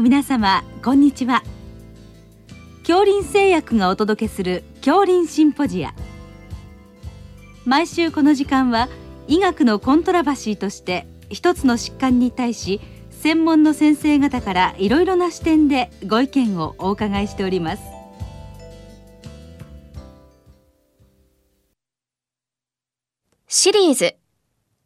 の皆様こんにちは。恐林製薬がお届けする恐林シンポジア。毎週この時間は医学のコントラバシーとして一つの疾患に対し専門の先生方からいろいろな視点でご意見をお伺いしております。シリーズ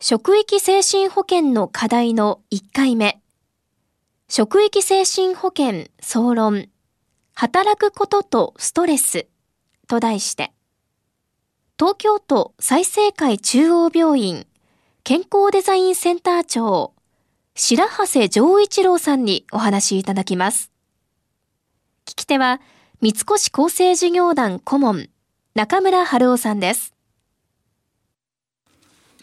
職域精神保健の課題の1回目。職域精神保健総論働くこととストレスと題して東京都済生会中央病院健康デザインセンター長白長丈一郎さんにお話いただきます。聞き手は三越厚生事業団顧問中村春夫さんです。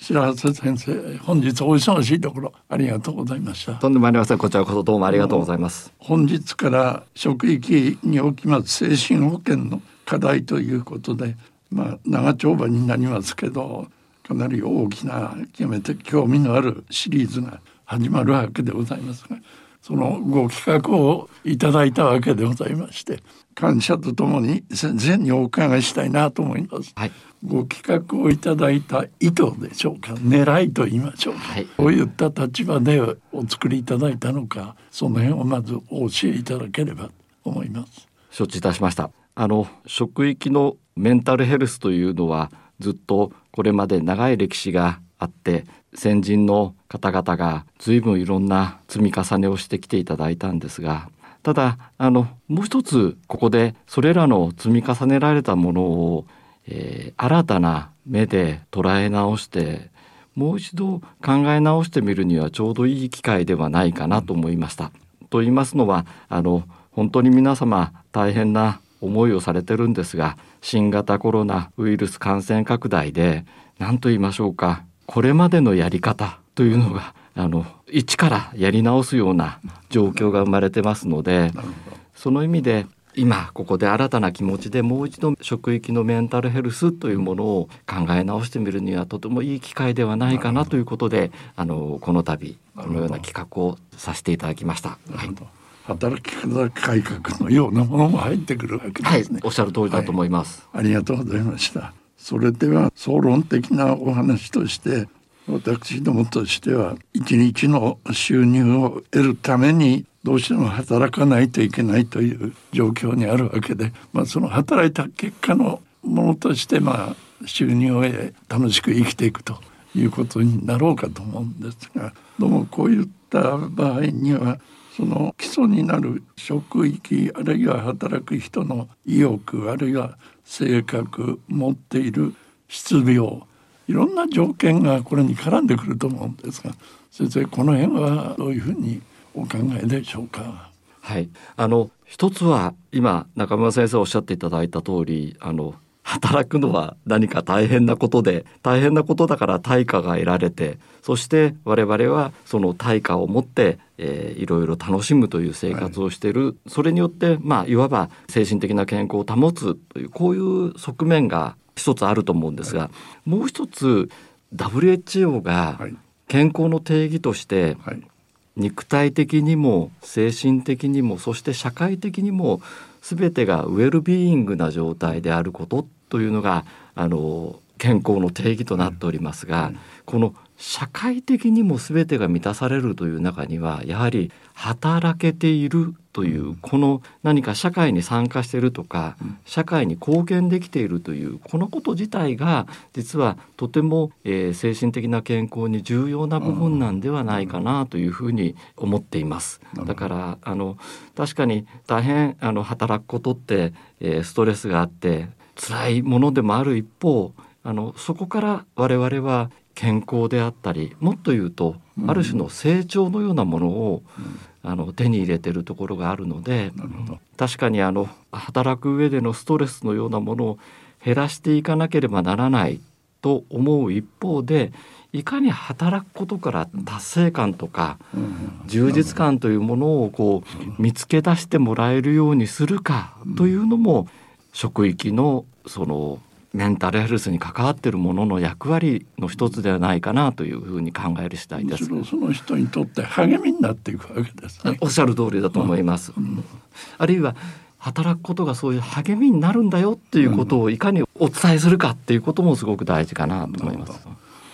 白瀬先生本日お忙しいところありがとうございました。とんでもありません。こちらこそどうもありがとうございます。本日から職域におきます精神保健の課題ということでまあ長丁場になりますけどかなり大きな極めて興味のあるシリーズが始まるわけでございますがそのご企画をいただいたわけでございまして感謝とともに先生にお伺いしたいなと思います。はい、ご企画をいただいた意図でしょうか？狙いと言いましょうか、はい、どういった立場でお作りいただいたのか？その辺をまずお教えいただければと思います。承知いたしました。あの職域のメンタルヘルスというのはずっとこれまで長い歴史があって先人の方々が随分いろんな積み重ねをしてきていただいたんですがただあのもう一つここでそれらの積み重ねられたものを、えー、新たな目で捉え直してもう一度考え直してみるにはちょうどいい機会ではないかなと思いました。と言いますのはあの本当に皆様大変な思いをされてるんですが新型コロナウイルス感染拡大で何と言いましょうかこれまでのやり方というのがあの一からやり直すような状況が生まれてますのでその意味で今ここで新たな気持ちでもう一度職域のメンタルヘルスというものを考え直してみるにはとてもいい機会ではないかなということであのこの度このような企画をさせていただきました。はい。働き方改革のようなものも入ってくるわけですね、はい、おっしゃる通りだと思います、はい、ありがとうございましたそれでは総論的なお話として私どもとしては一日の収入を得るためにどうしても働かないといけないという状況にあるわけで、まあ、その働いた結果のものとしてまあ収入を得楽しく生きていくということになろうかと思うんですがどうもこういった場合にはその基礎になる職域あるいは働く人の意欲あるいは性格持っている失病いろんな条件がこれに絡んでくると思うんですが先生この辺はどういうふうにお考えでしょうか？はいあの一つは今中村先生おっしゃっていただいた通りあの働くのは何か大変なことで大変なことだから対価が得られてそして我々はその対価を持って、えー、いろいろ楽しむという生活をしている、はい、それによってまあいわば精神的な健康を保つというこういう側面が一つあると思うんですが、はい、もう一つ WHO が健康の定義として、はい、肉体的にも精神的にもそして社会的にも全てがウェルビーイングな状態であることというのがあの健康の定義となっておりますが、うん、この社会的にも全てが満たされるという中にはやはり働けているというこの何か社会に参加しているとか社会に貢献できているというこのこと自体が実はとても、えー、精神的な健康に重要な部分なんではないかなというふうに思っています。だからあの確かに大変あの働くことって、えー、ストレスがあって辛いものでもある一方あのそこから我々は健康であったりもっと言うと、ある種の成長のようなものを、あの手に入れてるところがあるので確かにあの働く上でのストレスのようなものを減らしていかなければならないと思う一方でいかに働くことから達成感とか充実感というものをこう見つけ出してもらえるようにするかというのも職域のそのメンタルヘルスに関わっているものの役割の一つではないかなというふうに考える次第です。その人にとって励みになっていくわけですね。おっしゃる通りだと思います。うん、あるいは働くことがそういう励みになるんだよっていうことをいかにお伝えするかっていうこともすごく大事かなと思います。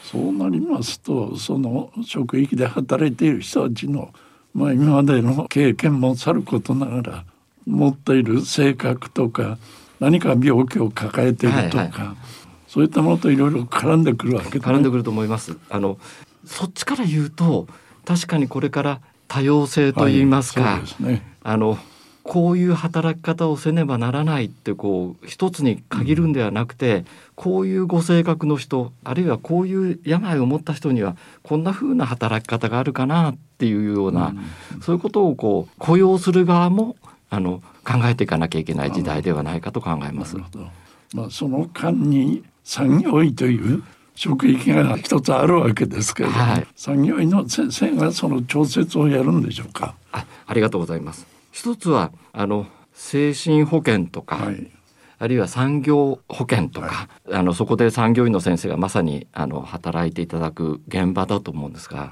そうなりますとその職域で働いている人たちの、まあ、今までの経験もさることながら持っている性格とか何か病気を抱えているとか、はいはい、そういったものといろいろ絡んでくるわけ、ね、絡んでくると思います。あのそっちから言うと確かにこれから多様性といいますか、はいすね、あのこういう働き方をせねばならないってこう一つに限るんではなくて、うん、こういうご性格の人あるいはこういう病を持った人にはこんな風な働き方があるかなっていうような、うん、そういうことをこう雇用する側もあの考えていかなきゃいけない時代ではないかと考えます。まあ、その間に産業医という職域が一つあるわけですけれども、はい、産業医の先生がその調節をやるんでしょうか？あありがとうございます。一つはあの精神保健とか、はい、あるいは産業保険とか、はい、あのそこで産業医の先生がまさにあの働いていただく現場だと思うんですが、はい、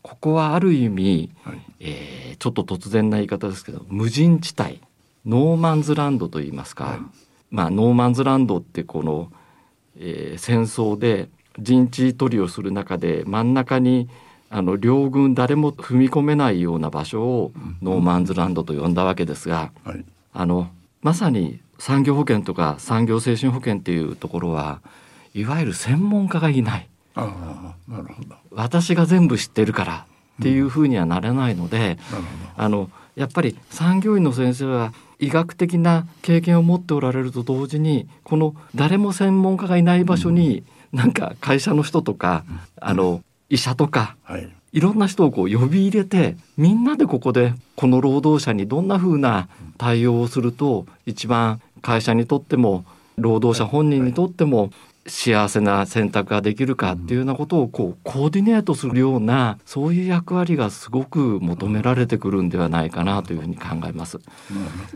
ここはある意味、はい、えー、ちょっと突然な言い方ですけど無人地帯ノーマンズランドといいますか、まあ、ノーマンズランドってこの、えー、戦争で陣地取りをする中で真ん中にあの両軍誰も踏み込めないような場所をノーマンズランドと呼んだわけですが、はい、あのまさに産業保健とか産業精神保健っていうところはいわゆる専門家がいない。あなるほど。私が全部知ってるからっていうふうにはなれないので、うん、あのやっぱり産業医の先生は医学的な経験を持っておられると同時にこの誰も専門家がいない場所に、なんか会社の人とか、あの医者とか、はい、いろんな人をこう呼び入れてみんなでここでこの労働者にどんなふうな対応をすると一番会社にとっても労働者本人にとっても幸せな選択ができるかっていうようなことをこうコーディネートするようなそういう役割がすごく求められてくるんではないかなというふうに考えます。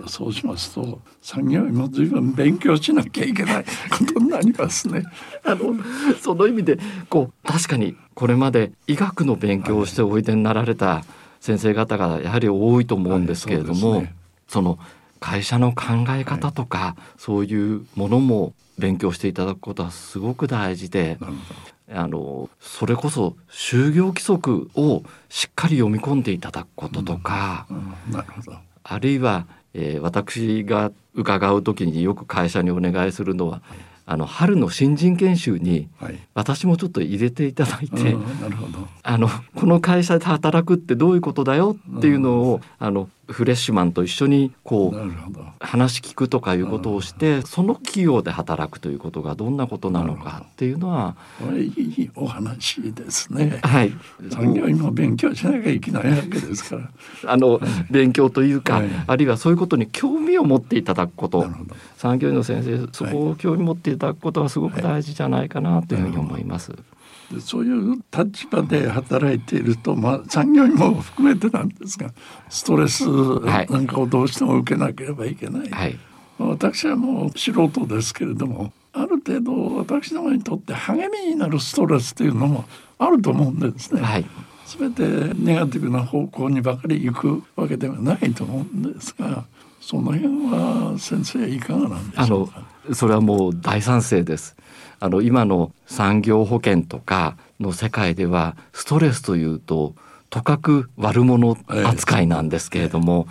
そうしますと産業医も随分勉強しなきゃいけないことになりますね。あのその意味でこう確かにこれまで医学の勉強をしておいでになられた先生方がやはり多いと思うんですけれども、はい。そね、その会社の考え方とか、はい、そういうものも勉強していただくことはすごく大事であのそれこそ就業規則をしっかり読み込んでいただくこととか、あるいは、えー、私が伺う時によく会社にお願いするのは、はい。あの春の新人研修に私もちょっと入れていただいて、はい、あのこの会社で働くってどういうことだよっていうのをあのフレッシュマンと一緒にこう話聞くとかいうことをしてその企業で働くということがどんなことなのかっていうのはこれいいお話ですね。はい、産業医も勉強しなきゃいけないわけですから。あの勉強というか、はい、あるいはそういうことに興味を持っていただくこと。産業医の先生そこを興味持っていただくことはすごく大事じゃないかなというふうに思います。はいそういう立場で働いていると、まあ、産業医も含めてなんですがストレスなんかをどうしても受けなければいけない、はい、私はもう素人ですけれどもある程度私どもにとって励みになるストレスというのもあると思うんですね。はい。全てネガティブな方向にばかり行くわけではないと思うんですがその辺は先生いかがなんでしょうか？それはもう大賛成ですあの今の産業保険とかの世界ではストレスというととかく悪者扱いなんですけれども、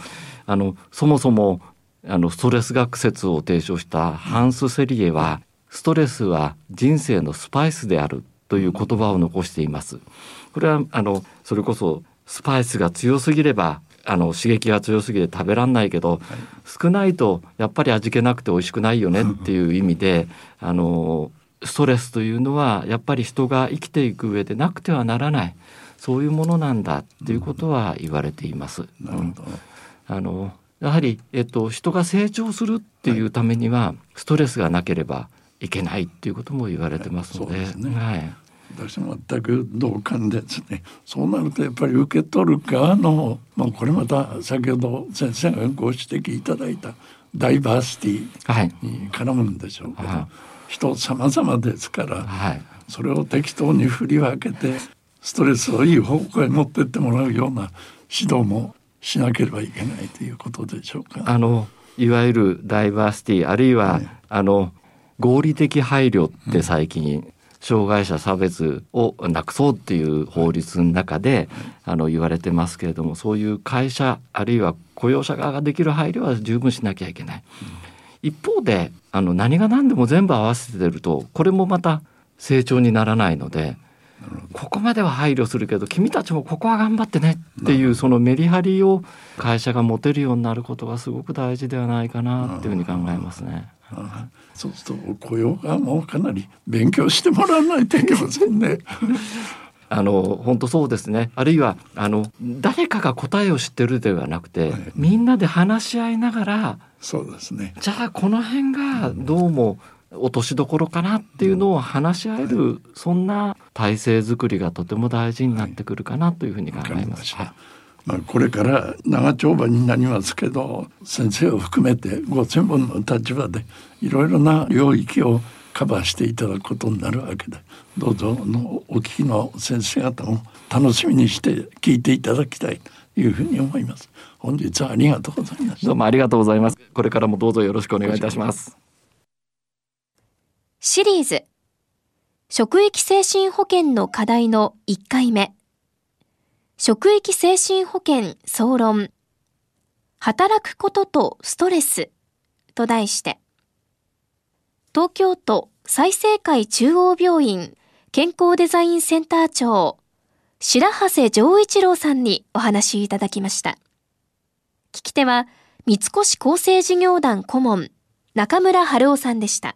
あのそもそもあのストレス学説を提唱したハンス・セリエはストレスは人生のスパイスであるという言葉を残しています。これはあのそれこそスパイスが強すぎればあの刺激が強すぎて食べらんないけど、はい、少ないとやっぱり味気なくて美味しくないよねっていう意味であのストレスというのはやっぱり人が生きていく上でなくてはならない。そういうものなんだっていうことは言われています。なるほど。あのやはり、えっと、人が成長するっていうためには、ストレスがなければいけないっていうことも言われてますので。はい、ね。はい、私も全く同感ですね。そうなるとやっぱり受け取る側の、まあ、これまた先ほど先生がご指摘いただいたダイバーシティに絡むんでしょうけど、はい。人様々ですから、はい、それを適当に振り分けてストレスをいい方向へ持ってってもらうような指導もしなければいけないということでしょうか。あのいわゆるダイバーシティあるいは、はい。あの合理的配慮って最近、障害者差別をなくそうっていう法律の中で、あの言われてますけれどもそういう会社あるいは雇用者側ができる配慮は十分しなきゃいけない。一方であの何が何でも全部合わせてるとこれもまた成長にならないのでここまでは配慮するけど君たちもここは頑張ってねっていうそのメリハリを会社が持てるようになることがすごく大事ではないかなっていうふうに考えますね。あそうすると雇用側もかなり勉強してもらわないといけませんね。あの本当そうですねあるいはあの誰かが答えを知ってるではなくて、はいみんなで話し合いながらそうですね。じゃあこの辺がどうも落としどころかなっていうのを話し合える、そんな体制づくりがとても大事になってくるかなというふうに考えま。すした。まあこれから長丁場になりますけど先生を含めてご専門の立場でいろいろな領域をカバーしていただくことになるわけでどうぞあのお聞きの先生方も楽しみにして聞いていただきたいというふうに思います。本日はありがとうございましたどう。もありがとうございます。これからもどうぞよろしくお願いいたします。シリーズ職域精神保健の課題の1回目職域精神保健総論。働くこととストレス。と題して。東京都済生会中央病院健康デザインセンター長白長丈一郎さんにお話いただきました。聞き手は三越厚生事業団顧問中村春夫さんでした。